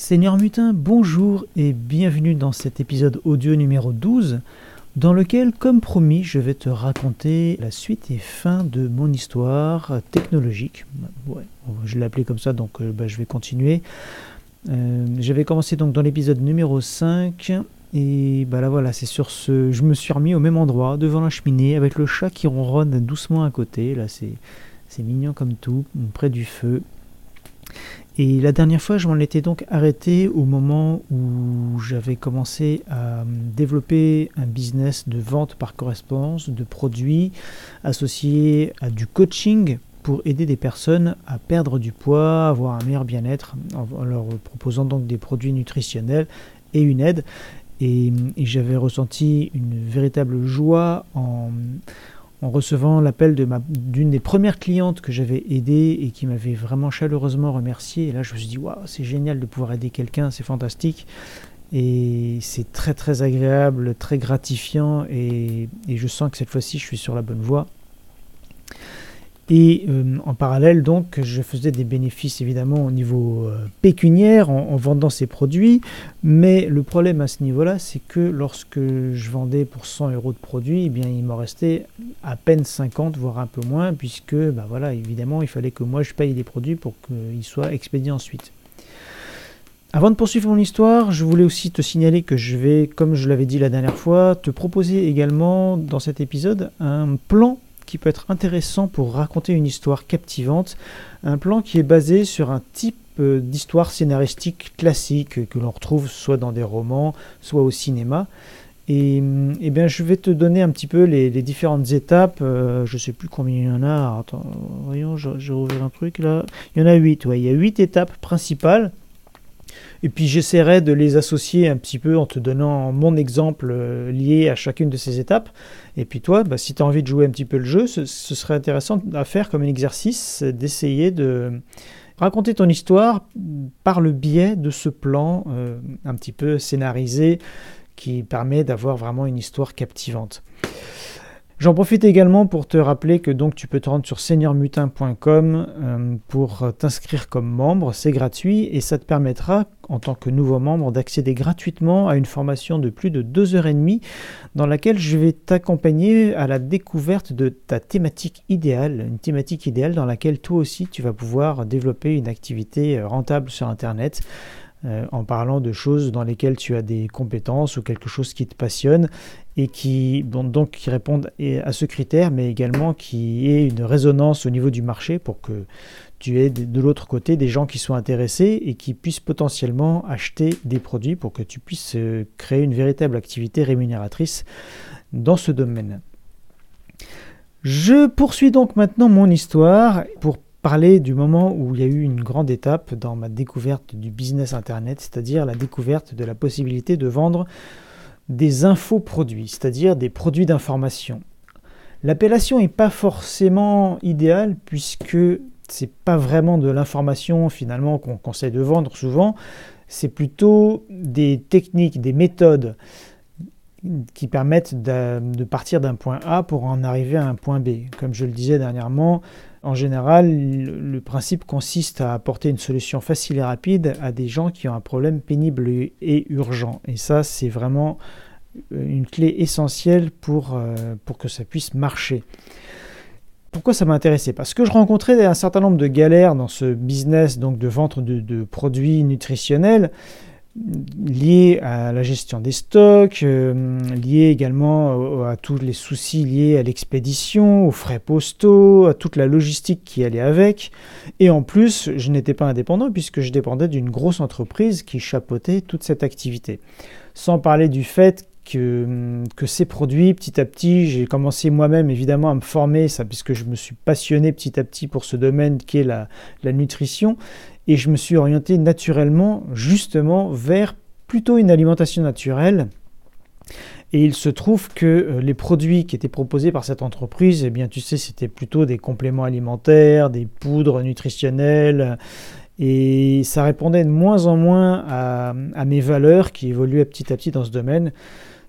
Seigneur Mutin, bonjour et bienvenue dans cet épisode audio numéro 12 dans lequel, comme promis, je vais te raconter la suite et fin de mon histoire technologique. Je l'ai appelé comme ça, donc euh, bah, je vais continuer. Euh, J'avais commencé donc dans l'épisode numéro 5 et bah là voilà, c'est sur ce... Je me suis remis au même endroit, devant la cheminée, avec le chat qui ronronne doucement à côté. Là, c'est mignon comme tout, près du feu. Et la dernière fois, je m'en étais donc arrêté au moment où j'avais commencé à développer un business de vente par correspondance de produits associés à du coaching pour aider des personnes à perdre du poids, avoir un meilleur bien-être, en leur proposant donc des produits nutritionnels et une aide. Et, j'avais ressenti une véritable joie en, en recevant l'appel d'une des premières clientes que j'avais aidées et qui m'avait vraiment chaleureusement remercié. Et là, je me suis dit, waouh, c'est génial de pouvoir aider quelqu'un, c'est fantastique. Et c'est très très agréable, très gratifiant et je sens que cette fois-ci, je suis sur la bonne voie. Et euh, en parallèle, donc, je faisais des bénéfices évidemment au niveau euh, pécuniaire en, vendant ces produits. Mais le problème à ce niveau-là, c'est que lorsque je vendais pour 100 euros de produits, eh bien, il m'en restait à peine 50, voire un peu moins, puisque, bah voilà, évidemment, il fallait que moi je paye les produits pour qu'ils soient expédiés ensuite. Avant de poursuivre mon histoire, je voulais aussi te signaler que je vais, comme je l'avais dit la dernière fois, te proposer également dans cet épisode un plan qui peut être intéressant pour raconter une histoire captivante, un plan qui est basé sur un type euh, d'histoire scénaristique classique que l'on retrouve soit dans des romans, soit au cinéma. Et, eh bien, je vais te donner un petit peu les, différentes étapes. Euh, je ne sais plus combien il y en a. Attends, voyons, j'ai ouvert un truc là. Il y en a huit. Ouais, il y a huit étapes principales. Et puis j'essaierai de les associer un petit peu en te donnant mon exemple euh, lié à chacune de ces étapes. Et puis toi, bah, si tu as envie de jouer un petit peu le jeu, ce, serait intéressant à faire comme un exercice, d'essayer de raconter ton histoire par le biais de ce plan euh, un petit peu scénarisé qui permet d'avoir vraiment une histoire captivante. J'en profite également pour te rappeler que donc tu peux te rendre sur seigneurmutin.com euh, pour t'inscrire comme membre, c'est gratuit et ça te permettra en tant que nouveau membre d'accéder gratuitement à une formation de plus de deux heures et demie dans laquelle je vais t'accompagner à la découverte de ta thématique idéale, une thématique idéale dans laquelle toi aussi tu vas pouvoir développer une activité rentable sur Internet euh, en parlant de choses dans lesquelles tu as des compétences ou quelque chose qui te passionne et qui, qui répondent à ce critère, mais également qui ait une résonance au niveau du marché pour que tu aies de l'autre côté des gens qui soient intéressés et qui puissent potentiellement acheter des produits pour que tu puisses euh, créer une véritable activité rémunératrice dans ce domaine. Je poursuis donc maintenant mon histoire pour parler du moment où il y a eu une grande étape dans ma découverte du business Internet, c'est-à-dire la découverte de la possibilité de vendre des infoproduits, c'est-à-dire des produits d'information. L'appellation n'est pas forcément idéale puisque c'est pas vraiment de l'information finalement qu'on conseille de vendre souvent, c'est plutôt des techniques, des méthodes qui permettent de, partir d'un point A pour en arriver à un point B. Comme je le disais dernièrement, en général, le principe consiste à apporter une solution facile et rapide à des gens qui ont un problème pénible et urgent. Et ça, c'est vraiment euh, une clé essentielle pour, euh, pour que ça puisse marcher. Pourquoi ça m'a intéressé Parce que je rencontrais un certain nombre de galères dans ce business donc de vente de produits nutritionnels lié à la gestion des stocks, euh, lié également à, tous les soucis liés à l'expédition, aux frais postaux, à toute la logistique qui allait avec. Et en plus, je n'étais pas indépendant puisque je dépendais d'une grosse entreprise qui chapeautait toute cette activité. Sans parler du fait que, que, ces produits, petit à petit, j'ai commencé moi-même évidemment à me former, ça, puisque je me suis passionné petit à petit pour ce domaine qui est la nutrition et je me suis orienté naturellement justement vers plutôt une alimentation naturelle. Et il se trouve que euh, les produits qui étaient proposés par cette entreprise, eh bien tu sais, c'était plutôt des compléments alimentaires, des poudres nutritionnelles, et ça répondait de moins en moins à, à mes valeurs qui évoluaient petit à petit dans ce domaine.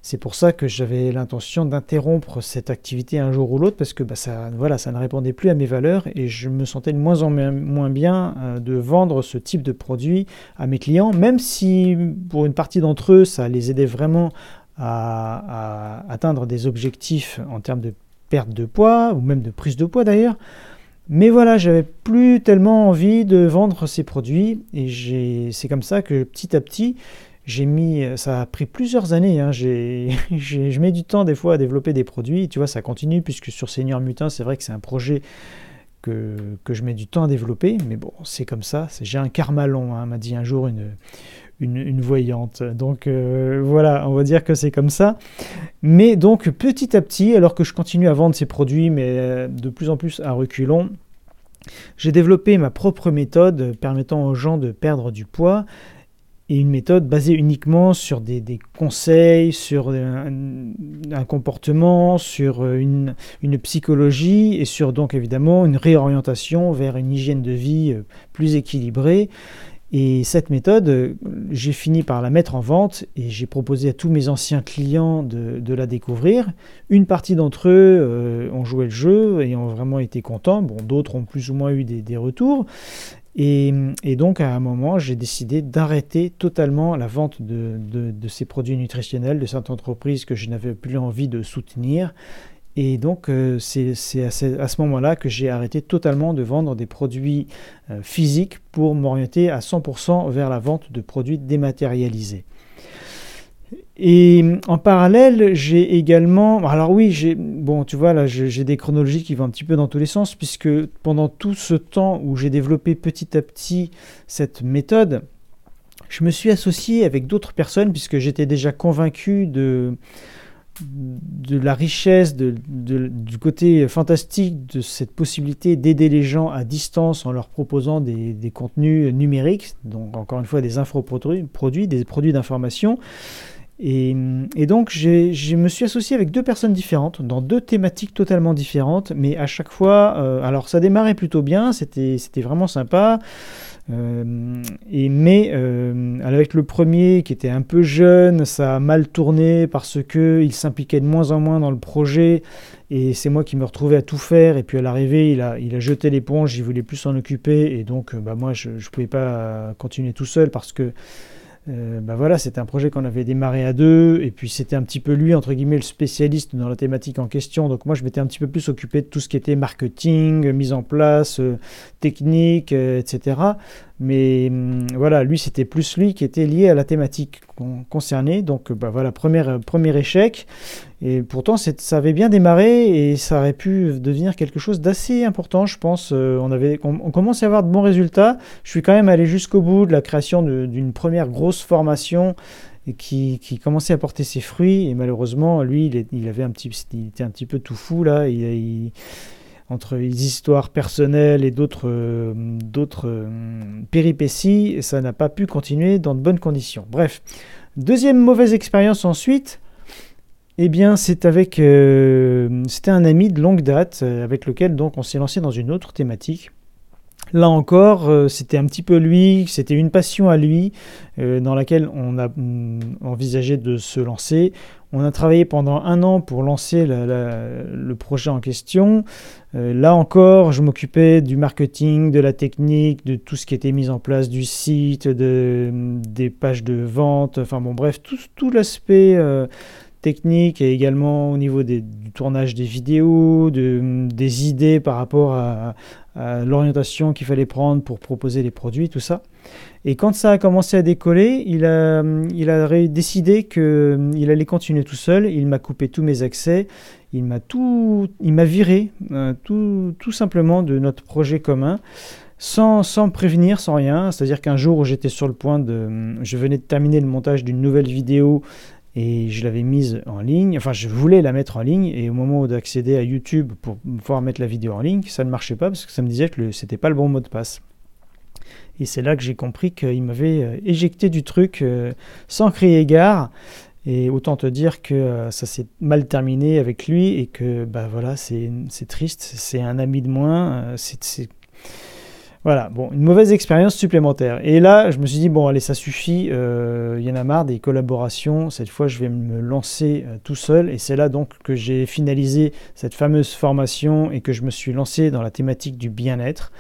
C'est pour ça que j'avais l'intention d'interrompre cette activité un jour ou l'autre parce que bah, ça, voilà, ça ne répondait plus à mes valeurs et je me sentais de moins en moins bien euh, de vendre ce type de produit à mes clients, même si pour une partie d'entre eux, ça les aidait vraiment à, atteindre des objectifs en termes de perte de poids ou même de prise de poids d'ailleurs. Mais voilà, j'avais plus tellement envie de vendre ces produits et c'est comme ça que petit à petit, j'ai mis, ça a pris plusieurs années. Hein, je mets du temps des fois à développer des produits. Tu vois, ça continue puisque sur Seigneur Mutin, c'est vrai que c'est un projet que, je mets du temps à développer. Mais bon, c'est comme ça. J'ai un karma long, hein, m'a dit un jour une, une, voyante. Donc euh, voilà, on va dire que c'est comme ça. Mais donc petit à petit, alors que je continue à vendre ces produits, mais euh, de plus en plus à reculons, j'ai développé ma propre méthode permettant aux gens de perdre du poids et une méthode basée uniquement sur des, conseils, sur un, comportement, sur une, une, psychologie et sur donc évidemment une réorientation vers une hygiène de vie euh, plus équilibrée. Et cette méthode, j'ai fini par la mettre en vente et j'ai proposé à tous mes anciens clients de, la découvrir. Une partie d'entre eux euh, ont joué le jeu et ont vraiment été contents. Bon, d'autres ont plus ou moins eu des, retours. Et, donc à un moment, j'ai décidé d'arrêter totalement la vente de, ces produits nutritionnels de cette entreprise que je n'avais plus envie de soutenir et donc, euh, c'est à ce, moment-là que j'ai arrêté totalement de vendre des produits euh, physiques pour m'orienter à 100% vers la vente de produits dématérialisés. Et en parallèle, j'ai également. Alors, oui, j'ai. Bon, tu vois, là, j'ai des chronologies qui vont un petit peu dans tous les sens, puisque pendant tout ce temps où j'ai développé petit à petit cette méthode, je me suis associé avec d'autres personnes, puisque j'étais déjà convaincu de de la richesse, de, du côté fantastique de cette possibilité d'aider les gens à distance en leur proposant des, contenus numériques, donc encore une fois des infoproduits, produits, des produits d'information. Et, donc je me suis associé avec deux personnes différentes, dans deux thématiques totalement différentes, mais à chaque fois, euh, alors ça démarrait plutôt bien, c'était vraiment sympa. Euh, et mais euh, avec le premier qui était un peu jeune, ça a mal tourné parce que il s'impliquait de moins en moins dans le projet et c'est moi qui me retrouvais à tout faire. Et puis à l'arrivée, il a, jeté l'éponge, il voulait plus s'en occuper et donc bah, moi je ne pouvais pas continuer tout seul parce que euh, bah voilà, c'était un projet qu'on avait démarré à deux, et puis c'était un petit peu lui, entre guillemets, le spécialiste dans la thématique en question. Donc moi, je m'étais un petit peu plus occupé de tout ce qui était marketing, mise en place, euh, technique, euh, etc. Mais hum, voilà, lui, c'était plus lui qui était lié à la thématique concernée. Donc bah voilà, premier, premier échec. Et pourtant, ça avait bien démarré et ça aurait pu devenir quelque chose d'assez important, je pense. on, avait, on, commence à avoir de bons résultats. Je suis quand même allé jusqu'au bout de la création d'une première grosse formation qui, qui, commençait à porter ses fruits. Et malheureusement, lui, il, avait un petit, il était un petit peu tout fou là. Entre les histoires personnelles et d'autres euh, euh, péripéties, ça n'a pas pu continuer dans de bonnes conditions. Bref, deuxième mauvaise expérience ensuite, eh bien c'est avec euh, c'était un ami de longue date avec lequel donc on s'est lancé dans une autre thématique. Là encore, c'était un petit peu lui, c'était une passion à lui dans laquelle on a envisagé de se lancer. On a travaillé pendant un an pour lancer le projet en question. Euh, là encore, je m'occupais du marketing, de la technique, de tout ce qui était mis en place, du site, de, des pages de vente, enfin bon bref, tout, l'aspect euh, technique et également au niveau du tournage des vidéos, de, des idées par rapport à, l'orientation qu'il fallait prendre pour proposer les produits, tout ça. Et quand ça a commencé à décoller, il a, il a décidé qu'il allait continuer tout seul. Il m'a coupé tous mes accès. Il m'a tout, il m'a viré euh, tout, tout, simplement de notre projet commun. Sans, sans prévenir, sans rien. C'est-à-dire qu'un jour où j'étais sur le point de... Je venais de terminer le montage d'une nouvelle vidéo et je l'avais mise en ligne, enfin je voulais la mettre en ligne et au moment d'accéder à YouTube pour pouvoir mettre la vidéo en ligne, ça ne marchait pas parce que ça me disait que c'était pas le bon mot de passe. Et c'est là que j'ai compris qu'il m'avait euh, éjecté du truc euh, sans crier gare. Et autant te dire que euh, ça s'est mal terminé avec lui et que bah voilà, c'est triste, c'est un ami de moins. c'est Voilà, bon, une mauvaise expérience supplémentaire. Et là, je me suis dit, bon, allez, ça suffit, euh, il y en a marre des collaborations, cette fois, je vais me lancer euh, tout seul. Et c'est là donc que j'ai finalisé cette fameuse formation et que je me suis lancé dans la thématique du bien-être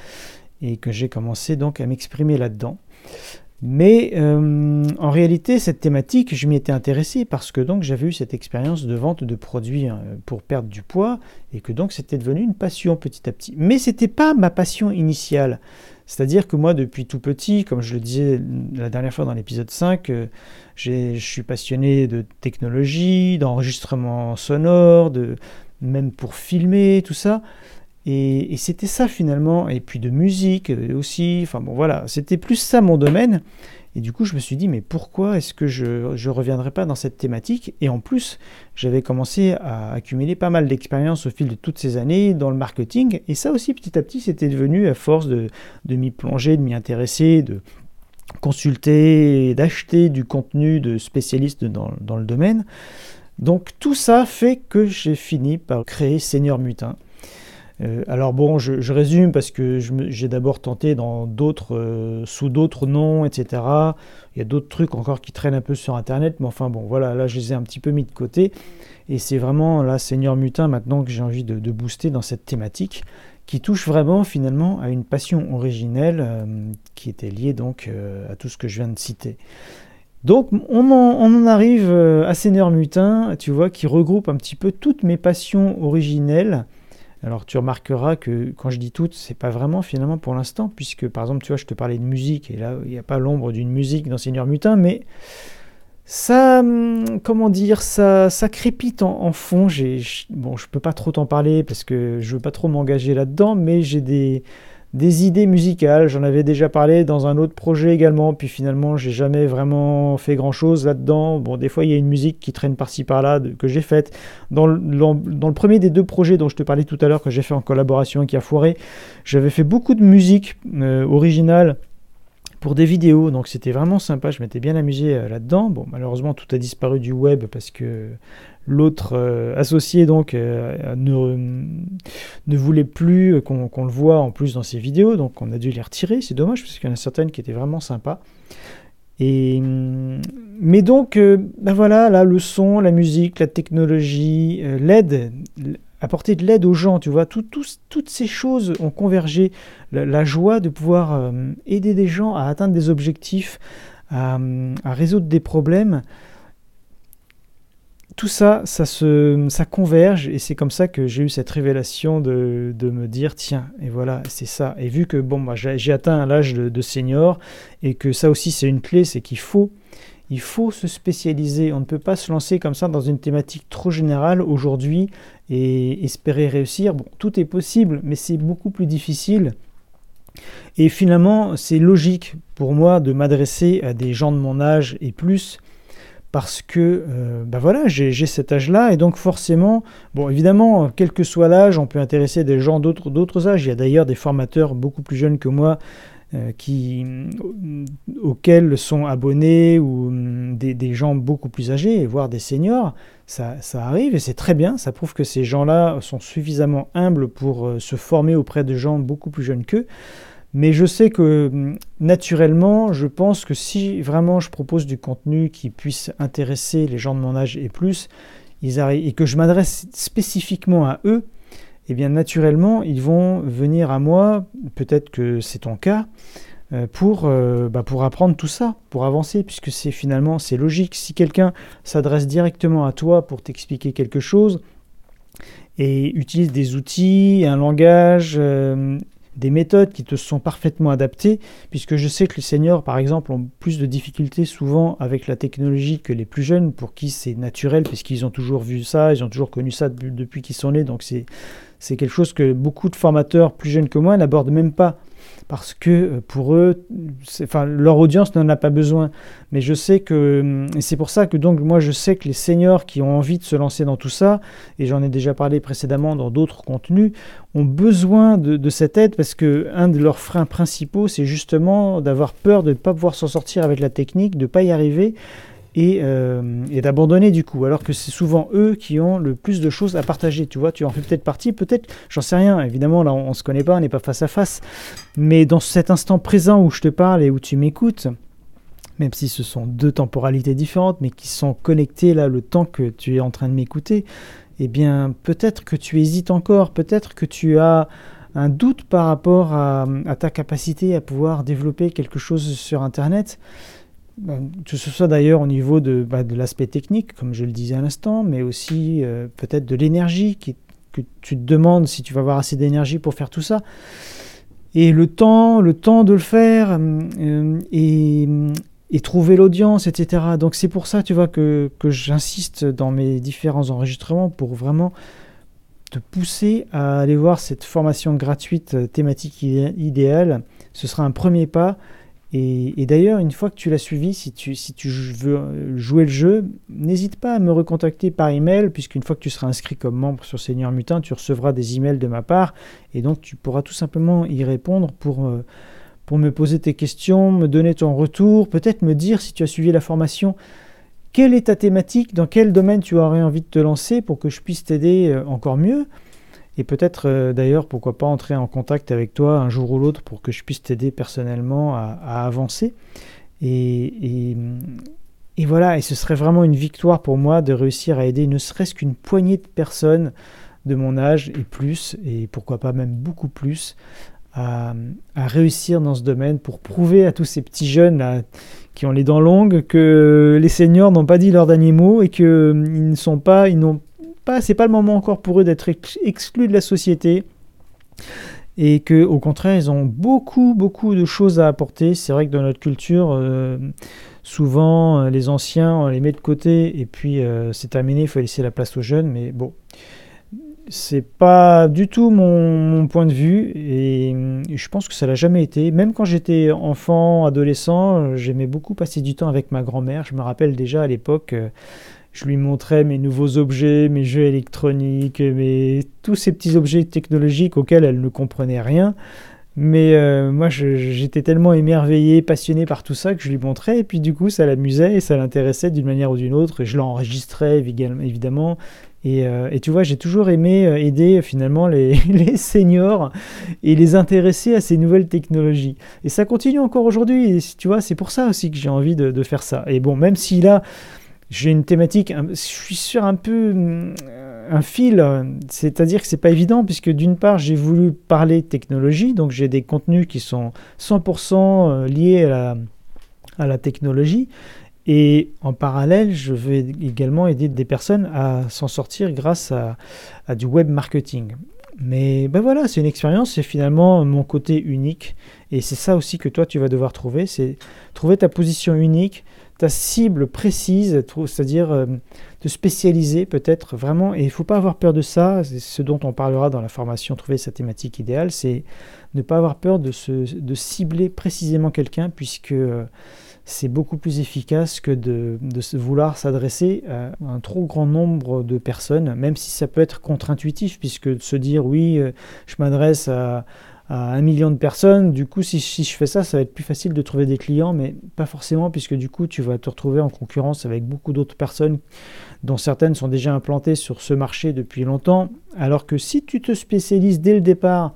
et que j'ai commencé donc à m'exprimer là-dedans. Mais euh, en réalité, cette thématique, je m'y étais intéressé parce que donc j'avais eu cette expérience de vente de produits hein, pour perdre du poids et que donc c'était devenu une passion petit à petit. Mais c'était pas ma passion initiale. C'est-à-dire que moi, depuis tout petit, comme je le disais la dernière fois dans l'épisode 5, euh, je suis passionné de technologie, d'enregistrement sonore, de, même pour filmer, tout ça. Et, c'était ça finalement, et puis de musique aussi, enfin bon voilà, c'était plus ça mon domaine. Et du coup, je me suis dit, mais pourquoi est-ce que je ne reviendrai pas dans cette thématique? Et en plus, j'avais commencé à accumuler pas mal d'expérience au fil de toutes ces années dans le marketing. Et ça aussi, petit à petit, c'était devenu, à force de, de m'y plonger, de m'y intéresser, de consulter, d'acheter du contenu de spécialistes dans, dans le domaine. Donc tout ça fait que j'ai fini par créer Seigneur Mutin. Euh, alors bon, je, résume parce que j'ai d'abord tenté dans d'autres, euh, sous d'autres noms, etc. Il y a d'autres trucs encore qui traînent un peu sur Internet, mais enfin bon, voilà, là je les ai un petit peu mis de côté. Et c'est vraiment là, Seigneur Mutin, maintenant que j'ai envie de, booster dans cette thématique, qui touche vraiment finalement à une passion originelle euh, qui était liée donc à tout ce que je viens de citer. Donc on en, arrive à Seigneur Mutin, tu vois, qui regroupe un petit peu toutes mes passions originelles alors tu remarqueras que quand je dis toutes, c'est pas vraiment finalement pour l'instant, puisque par exemple, tu vois, je te parlais de musique, et là, il n'y a pas l'ombre d'une musique dans Seigneur Mutin, mais ça, hum, comment dire, ça, ça crépite en, fond. Bon, je peux pas trop t'en parler parce que je veux pas trop m'engager là-dedans, mais j'ai des, des idées musicales. J'en avais déjà parlé dans un autre projet également, puis finalement, j'ai jamais vraiment fait grand-chose là-dedans. Bon, des fois, il y a une musique qui traîne par-ci par-là que j'ai faite. Dans le, dans le premier des deux projets dont je te parlais tout à l'heure, que j'ai fait en collaboration et qui a foiré, j'avais fait beaucoup de musique euh, originale pour des vidéos, donc c'était vraiment sympa, je m'étais bien amusé euh, là-dedans. Bon, malheureusement, tout a disparu du web parce que L'autre euh, associé donc euh, ne, voulait plus qu'on le voit en plus dans ses vidéos, donc on a dû les retirer. C'est dommage parce qu'il y en a certaines qui étaient vraiment sympas. Et, mais donc, ben voilà, là, le son, la musique, la technologie, l'aide, apporter de l'aide aux gens, tu vois, toutes ces choses ont convergé. La, joie de pouvoir aider des gens à atteindre des objectifs, à résoudre des problèmes tout ça, ça, se, ça converge et c'est comme ça que j'ai eu cette révélation de, me dire tiens, et voilà, c'est ça. Et vu que bon, moi, j'ai atteint l'âge de, de, senior et que ça aussi c'est une clé, c'est qu'il faut, il faut se spécialiser. On ne peut pas se lancer comme ça dans une thématique trop générale aujourd'hui espérer réussir. Bon, tout est possible, mais c'est beaucoup plus difficile. Et finalement, c'est logique pour moi de m'adresser à des gens de mon âge et plus parce que ben voilà, j'ai cet âge-là, et donc forcément, bon évidemment, quel que soit l'âge, on peut intéresser des gens d'autres âges. Il y a d'ailleurs des formateurs beaucoup plus jeunes que moi euh, qui, euh, auxquels sont abonnés ou hum, des, gens beaucoup plus âgés, voire des seniors. Ça, ça arrive et c'est très bien, ça prouve que ces gens-là sont suffisamment humbles pour se former auprès de gens beaucoup plus jeunes qu'eux. Mais je sais que hum, naturellement, je pense que si vraiment je propose du contenu qui puisse intéresser les gens de mon âge et plus, ils et que je m'adresse spécifiquement à eux, eh bien naturellement, ils vont venir à moi, peut-être que c'est ton cas, euh, pour, euh, bah, pour apprendre tout ça, pour avancer, puisque c'est finalement c'est logique. Si quelqu'un s'adresse directement à toi pour t'expliquer quelque chose et utilise des outils, un langage, euh, des méthodes qui te sont parfaitement adaptées, puisque je sais que les seniors, par exemple, ont plus de difficultés souvent avec la technologie que les plus jeunes, pour qui c'est naturel, puisqu'ils ont toujours vu ça, ils ont toujours connu ça depuis qu'ils sont nés, donc c'est quelque chose que beaucoup de formateurs plus jeunes que moi n'abordent même pas parce que euh, pour eux, leur audience n'en a pas besoin. Mais je sais que, hum, c'est pour ça que donc moi je sais que les seniors qui ont envie de se lancer dans tout ça, et j'en ai déjà parlé précédemment dans d'autres contenus, ont besoin de, cette aide parce que un de leurs freins principaux, c'est justement d'avoir peur de ne pas pouvoir s'en sortir avec la technique, de ne pas y arriver. Euh, et, d'abandonner du coup, alors que c'est souvent eux qui ont le plus de choses à partager. Tu vois, tu en fais peut-être partie, peut-être, j'en sais rien. Évidemment, là, on, ne se connaît pas, on n'est pas face à face. Mais dans cet instant présent où je te parle et où tu m'écoutes, même si ce sont deux temporalités différentes, mais qui sont connectées là, le temps que tu es en train de m'écouter, eh bien, peut-être que tu hésites encore, peut-être que tu as un doute par rapport à, ta capacité à pouvoir développer quelque chose sur Internet. Bah, que ce soit d'ailleurs au niveau de, bah, de l'aspect technique, comme je le disais à l'instant, mais aussi euh, peut-être de l'énergie, que tu te demandes si tu vas avoir assez d'énergie pour faire tout ça. Et le temps, le temps de le faire, euh, et, et, trouver l'audience, etc. Donc c'est pour ça, tu vois, que, j'insiste dans mes différents enregistrements pour vraiment te pousser à aller voir cette formation gratuite euh, thématique idéale. Ce sera un premier pas et, d'ailleurs, une fois que tu l'as suivi, si tu, si tu veux jouer le jeu, n'hésite pas à me recontacter par email, puisqu'une fois que tu seras inscrit comme membre sur Seigneur Mutin, tu recevras des emails de ma part, et donc tu pourras tout simplement y répondre pour, euh, pour me poser tes questions, me donner ton retour, peut-être me dire si tu as suivi la formation, quelle est ta thématique, dans quel domaine tu aurais envie de te lancer pour que je puisse t'aider euh, encore mieux. Et peut-être euh, d'ailleurs, pourquoi pas entrer en contact avec toi un jour ou l'autre pour que je puisse t'aider personnellement à, avancer. Et, voilà, et ce serait vraiment une victoire pour moi de réussir à aider ne serait-ce qu'une poignée de personnes de mon âge et plus, et pourquoi pas même beaucoup plus, à, réussir dans ce domaine pour prouver à tous ces petits jeunes là, qui ont les dents longues que les seniors n'ont pas dit leur dernier mot et qu'ils ne sont pas, ils n'ont pas, c'est pas le moment encore pour eux d'être exclus de la société et que au contraire ils ont beaucoup beaucoup de choses à apporter. C'est vrai que dans notre culture, euh, souvent euh, les anciens on les met de côté et puis euh, c'est terminé, il faut laisser la place aux jeunes. Mais bon, c'est pas du tout mon, point de vue et, je pense que ça l'a jamais été. Même quand j'étais enfant, adolescent, j'aimais beaucoup passer du temps avec ma grand-mère. Je me rappelle déjà à l'époque je lui montrais mes nouveaux objets, mes jeux électroniques, mes... tous ces petits objets technologiques auxquels elle ne comprenait rien. Mais euh, moi, j'étais tellement émerveillé, passionné par tout ça que je lui montrais. Et puis du coup, ça l'amusait et ça l'intéressait d'une manière ou d'une autre. Et je l'enregistrais évidemment. Et, euh, et, tu vois, j'ai toujours aimé euh, aider finalement les, les, seniors et les intéresser à ces nouvelles technologies. Et ça continue encore aujourd'hui. Et tu vois, c'est pour ça aussi que j'ai envie de, de, faire ça. Et bon, même si là, j'ai une thématique, je suis sur un peu euh, un fil, c'est-à-dire que c'est pas évident puisque d'une part j'ai voulu parler technologie, donc j'ai des contenus qui sont 100% euh, liés à la, technologie, et en parallèle je vais également aider des personnes à s'en sortir grâce à, à, du web marketing. Mais ben voilà, c'est une expérience, c'est finalement mon côté unique, et c'est ça aussi que toi tu vas devoir trouver, c'est trouver ta position unique ta cible précise, c'est-à-dire euh, te spécialiser peut-être vraiment, et il ne faut pas avoir peur de ça, c'est ce dont on parlera dans la formation Trouver sa thématique idéale, c'est ne pas avoir peur de, se, cibler précisément quelqu'un, puisque euh, c'est beaucoup plus efficace que de, de vouloir s'adresser à un trop grand nombre de personnes, même si ça peut être contre-intuitif, puisque de se dire oui, euh, je m'adresse à un million de personnes. Du coup, si, je fais ça, ça va être plus facile de trouver des clients, mais pas forcément, puisque du coup, tu vas te retrouver en concurrence avec beaucoup d'autres personnes, dont certaines sont déjà implantées sur ce marché depuis longtemps. Alors que si tu te spécialises dès le départ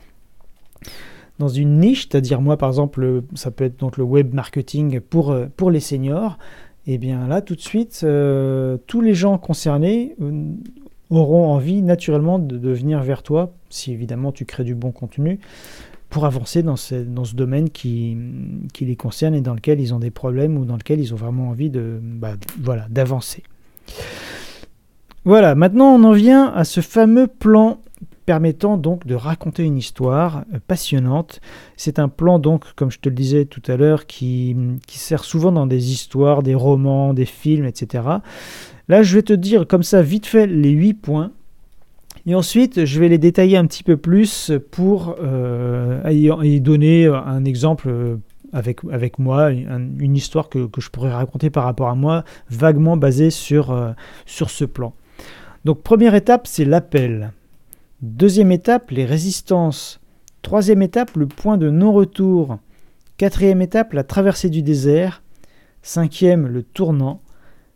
dans une niche, c'est-à-dire moi par exemple, ça peut être donc le web marketing pour, euh, pour les seniors, et eh bien là tout de suite, euh, tous les gens concernés euh, auront envie naturellement de, venir vers toi, si évidemment tu crées du bon contenu, pour avancer dans ce, domaine qui, qui, les concerne et dans lequel ils ont des problèmes ou dans lequel ils ont vraiment envie de, bah, voilà, d'avancer. Voilà, maintenant on en vient à ce fameux plan permettant donc de raconter une histoire euh, passionnante. C'est un plan donc, comme je te le disais tout à l'heure, qui, qui, sert souvent dans des histoires, des romans, des films, etc. Là, je vais te dire comme ça vite fait les 8 points. Et ensuite, je vais les détailler un petit peu plus pour euh, y, donner un exemple euh, avec, avec moi, une histoire que, je pourrais raconter par rapport à moi, vaguement basée sur, sur ce plan. Donc première étape, c'est l'appel. Deuxième étape, les résistances. Troisième étape, le point de non-retour. Quatrième étape, la traversée du désert. Cinquième, le tournant.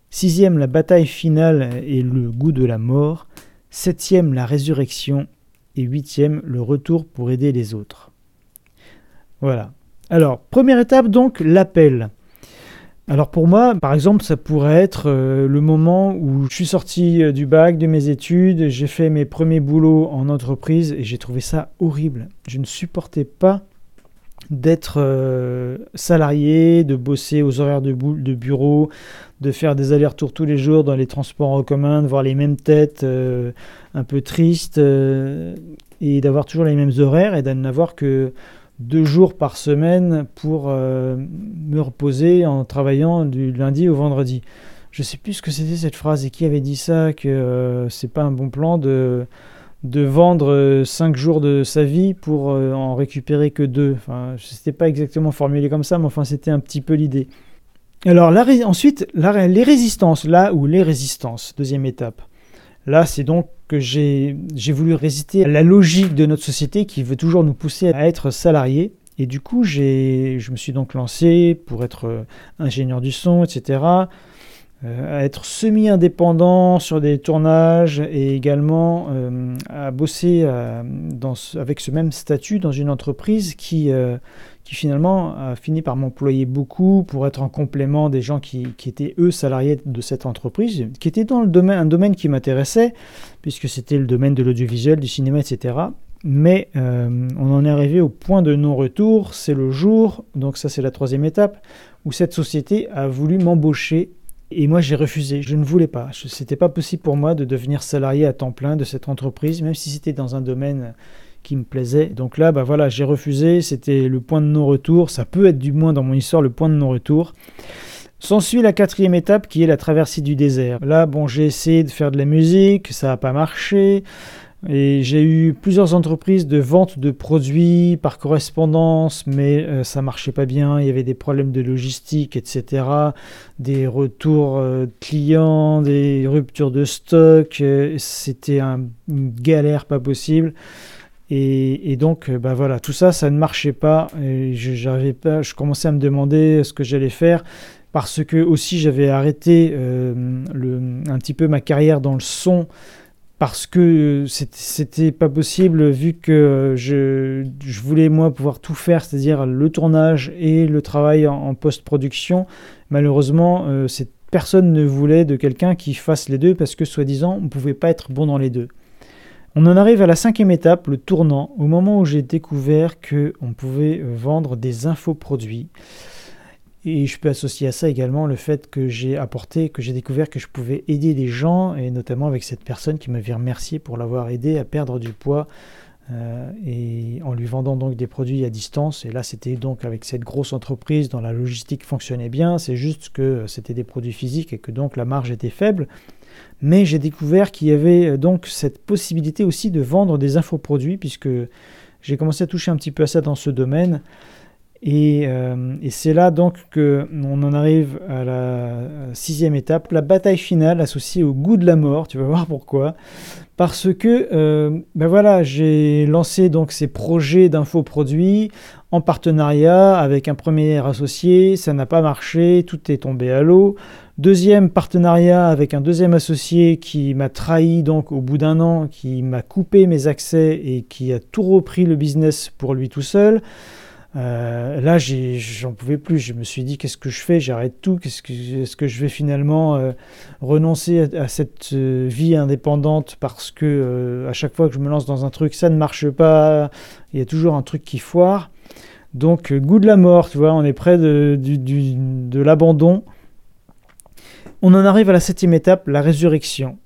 Sixième, la bataille finale et le goût de la mort. Septième, la résurrection. Et huitième, le retour pour aider les autres. Voilà. Alors, première étape donc, l'appel. Alors pour moi, par exemple, ça pourrait être euh, le moment où je suis sorti euh, du bac, de mes études, j'ai fait mes premiers boulots en entreprise et j'ai trouvé ça horrible. Je ne supportais pas d'être euh, salarié, de bosser aux horaires de, de, bureau, de faire des allers-retours tous les jours dans les transports en commun, de voir les mêmes têtes un peu tristes et d'avoir toujours les mêmes horaires et d'en avoir que deux jours par semaine pour euh, me reposer en travaillant du lundi au vendredi. Je sais plus ce que c'était cette phrase et qui avait dit ça, que euh, c'est pas un bon plan de, de vendre euh, cinq jours de sa vie pour en récupérer que deux. Enfin, c'était pas exactement formulé comme ça, mais enfin c'était un petit peu l'idée. Alors ensuite, les résistances, là où les résistances, deuxième étape. Là, c'est donc que j'ai voulu résister à la logique de notre société qui veut toujours nous pousser à être salariés. Et du coup, je me suis donc lancé pour être euh, ingénieur du son, etc., à être semi-indépendant sur des tournages et également euh, à bosser dans avec ce même statut dans une entreprise qui, qui finalement a fini par m'employer beaucoup pour être en complément des gens qui, étaient eux salariés de cette entreprise, qui était dans le domaine, un domaine qui m'intéressait, puisque c'était le domaine de l'audiovisuel, du cinéma, etc. Mais euh, on en est arrivé au point de non-retour, c'est le jour, donc ça c'est la troisième étape, où cette société a voulu m'embaucher et moi j'ai refusé, je ne voulais pas. Ce n'était pas possible pour moi de devenir salarié à temps plein de cette entreprise, même si c'était dans un domaine qui me plaisait. Donc là, bah voilà, j'ai refusé, c'était le point de non-retour, ça peut être du moins dans mon histoire le point de non-retour. S'ensuit la quatrième étape qui est la traversée du désert. Là, bon, j'ai essayé de faire de la musique, ça n'a pas marché. Et j'ai eu plusieurs entreprises de vente de produits par correspondance, mais euh, ça marchait pas bien. Il y avait des problèmes de logistique, etc. Des retours euh, clients, des ruptures de stock. Euh, c'était une galère pas possible. Et, donc, euh, bah voilà, tout ça, ça ne marchait pas. Je, commençais à me demander ce que j'allais faire parce que aussi j'avais arrêté euh, un petit peu ma carrière dans le son parce que c'était pas possible vu que je, voulais moi pouvoir tout faire, c'est-à-dire le tournage et le travail en, post-production. Malheureusement, euh, personne ne voulait de quelqu'un qui fasse les deux parce que soi-disant on ne pouvait pas être bon dans les deux. On en arrive à la cinquième étape, le tournant, au moment où j'ai découvert qu'on pouvait vendre des infoproduits. Et je peux associer à ça également le fait que j'ai apporté, que j'ai découvert que je pouvais aider des gens, et notamment avec cette personne qui m'avait remercié pour l'avoir aidé à perdre du poids euh, et en lui vendant donc des produits à distance. Et là, c'était donc avec cette grosse entreprise dont la logistique fonctionnait bien. C'est juste que c'était des produits physiques et que donc la marge était faible. Mais j'ai découvert qu'il y avait euh, donc cette possibilité aussi de vendre des infoproduits, puisque j'ai commencé à toucher un petit peu à ça dans ce domaine. Et, euh, c'est là donc qu'on en arrive à la sixième étape, la bataille finale associée au goût de la mort. Tu vas voir pourquoi. Parce que euh, ben voilà, j'ai lancé donc ces projets d'infoproduits en partenariat avec un premier associé, ça n'a pas marché, tout est tombé à l'eau. Deuxième partenariat avec un deuxième associé qui m'a trahi donc au bout d'un an, qui m'a coupé mes accès et qui a tout repris le business pour lui tout seul. Euh, là, j'en pouvais plus. Je me suis dit, qu'est-ce que je fais? J'arrête tout. Est-ce que, que, je vais finalement euh, renoncer à, cette euh, vie indépendante parce que à chaque fois que je me lance dans un truc, ça ne marche pas. Il y a toujours un truc qui foire. Donc, goût de la mort, tu vois, on est près de l'abandon. On en arrive à la septième étape, la résurrection.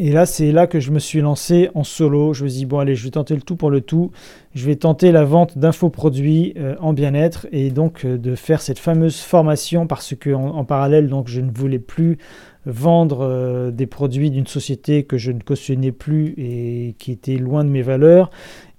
Et là, c'est là que je me suis lancé en solo. Je me suis dit, bon, allez, je vais tenter le tout pour le tout. Je vais tenter la vente d'infoproduits euh, en bien-être et donc euh, de faire cette fameuse formation parce que en, parallèle, donc, je ne voulais plus vendre euh, des produits d'une société que je ne cautionnais plus et qui était loin de mes valeurs.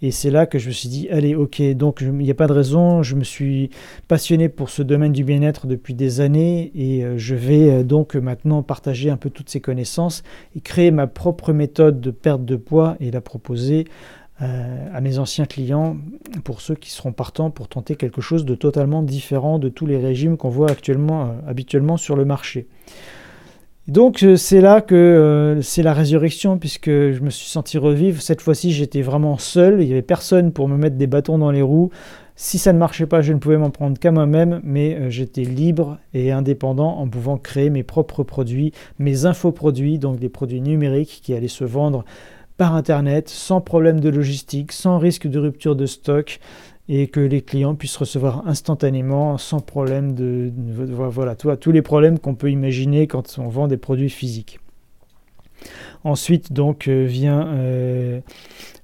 Et c'est là que je me suis dit, allez, ok, donc il n'y a pas de raison, je me suis passionné pour ce domaine du bien-être depuis des années et euh, je vais euh, donc maintenant partager un peu toutes ces connaissances et créer ma propre méthode de perte de poids et la proposer à mes anciens clients pour ceux qui seront partants pour tenter quelque chose de totalement différent de tous les régimes qu'on voit actuellement, habituellement sur le marché. Donc euh, c'est là que euh, c'est la résurrection, puisque je me suis senti revivre. Cette fois-ci, j'étais vraiment seul, il n'y avait personne pour me mettre des bâtons dans les roues. Si ça ne marchait pas, je ne pouvais m'en prendre qu'à moi-même, mais euh, j'étais libre et indépendant en pouvant créer mes propres produits, mes infoproduits, donc des produits numériques qui allaient se vendre par Internet, sans problème de logistique, sans risque de rupture de stock, et que les clients puissent recevoir instantanément sans problème de, voilà tous les problèmes qu'on peut imaginer quand on vend des produits physiques. Ensuite donc euh, vient euh,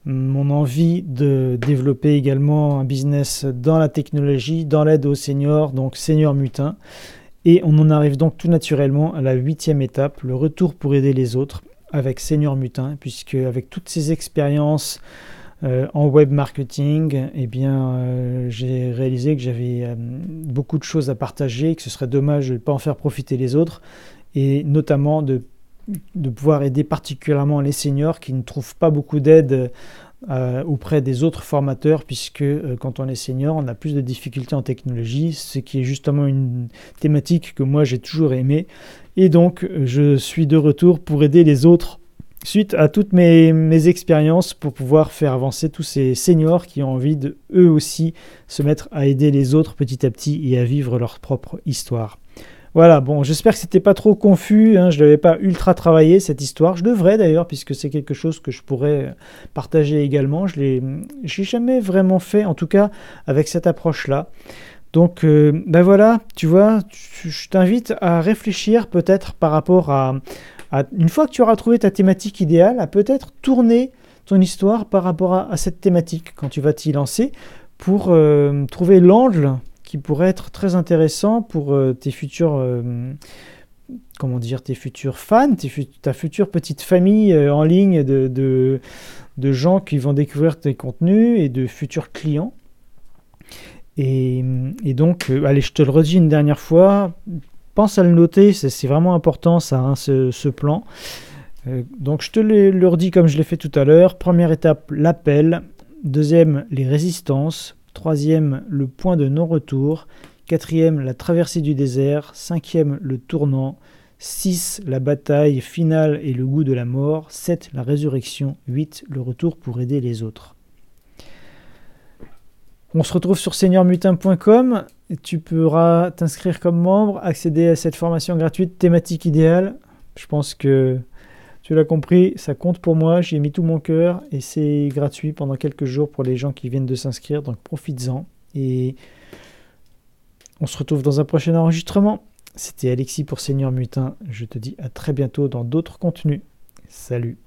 mon envie de développer également un business dans la technologie, dans l'aide aux seniors, donc senior mutin. Et on en arrive donc tout naturellement à la huitième étape, le retour pour aider les autres avec Senior Mutin, puisque avec toutes ces expériences euh, en web marketing, eh bien, euh, j'ai réalisé que j'avais euh, beaucoup de choses à partager, que ce serait dommage de ne pas en faire profiter les autres, et notamment de, de pouvoir aider particulièrement les seniors qui ne trouvent pas beaucoup d'aide auprès des autres formateurs, puisque quand on est senior, on a plus de difficultés en technologie, ce qui est justement une thématique que moi j'ai toujours aimé. Et donc, je suis de retour pour aider les autres suite à toutes mes, expériences pour pouvoir faire avancer tous ces seniors qui ont envie de eux aussi se mettre à aider les autres petit à petit et à vivre leur propre histoire. Voilà, bon, j'espère que c'était pas trop confus, hein, je ne l'avais pas ultra travaillé cette histoire, je devrais d'ailleurs, puisque c'est quelque chose que je pourrais partager également, je l'ai jamais vraiment fait, en tout cas avec cette approche-là. Donc, euh, ben voilà, tu vois, je t'invite à réfléchir peut-être par rapport à, une fois que tu auras trouvé ta thématique idéale, à peut-être tourner ton histoire par rapport à, cette thématique quand tu vas t'y lancer pour euh, trouver l'angle qui pourrait être très intéressant pour euh, tes futurs euh, comment dire tes futurs fans, ta future petite famille en ligne de, gens qui vont découvrir tes contenus et de futurs clients. Et donc, allez, je te le redis une dernière fois, pense à le noter, c'est vraiment important ça, hein, ce, plan. Euh, donc je te le redis comme je l'ai fait tout à l'heure. Première étape, l'appel. Deuxième, les résistances. Troisième, le point de non-retour. Quatrième, la traversée du désert. Cinquième, le tournant. 6. La bataille finale et le goût de la mort. 7. La résurrection. 8. Le retour pour aider les autres. On se retrouve sur seigneurmutin.com. Tu pourras t'inscrire comme membre, accéder à cette formation gratuite thématique idéale. Je pense que tu l'as compris, ça compte pour moi. J'y ai mis tout mon cœur et c'est gratuit pendant quelques jours pour les gens qui viennent de s'inscrire. Donc profites-en. Et on se retrouve dans un prochain enregistrement. C'était Alexis pour Seigneur Mutin. Je te dis à très bientôt dans d'autres contenus. Salut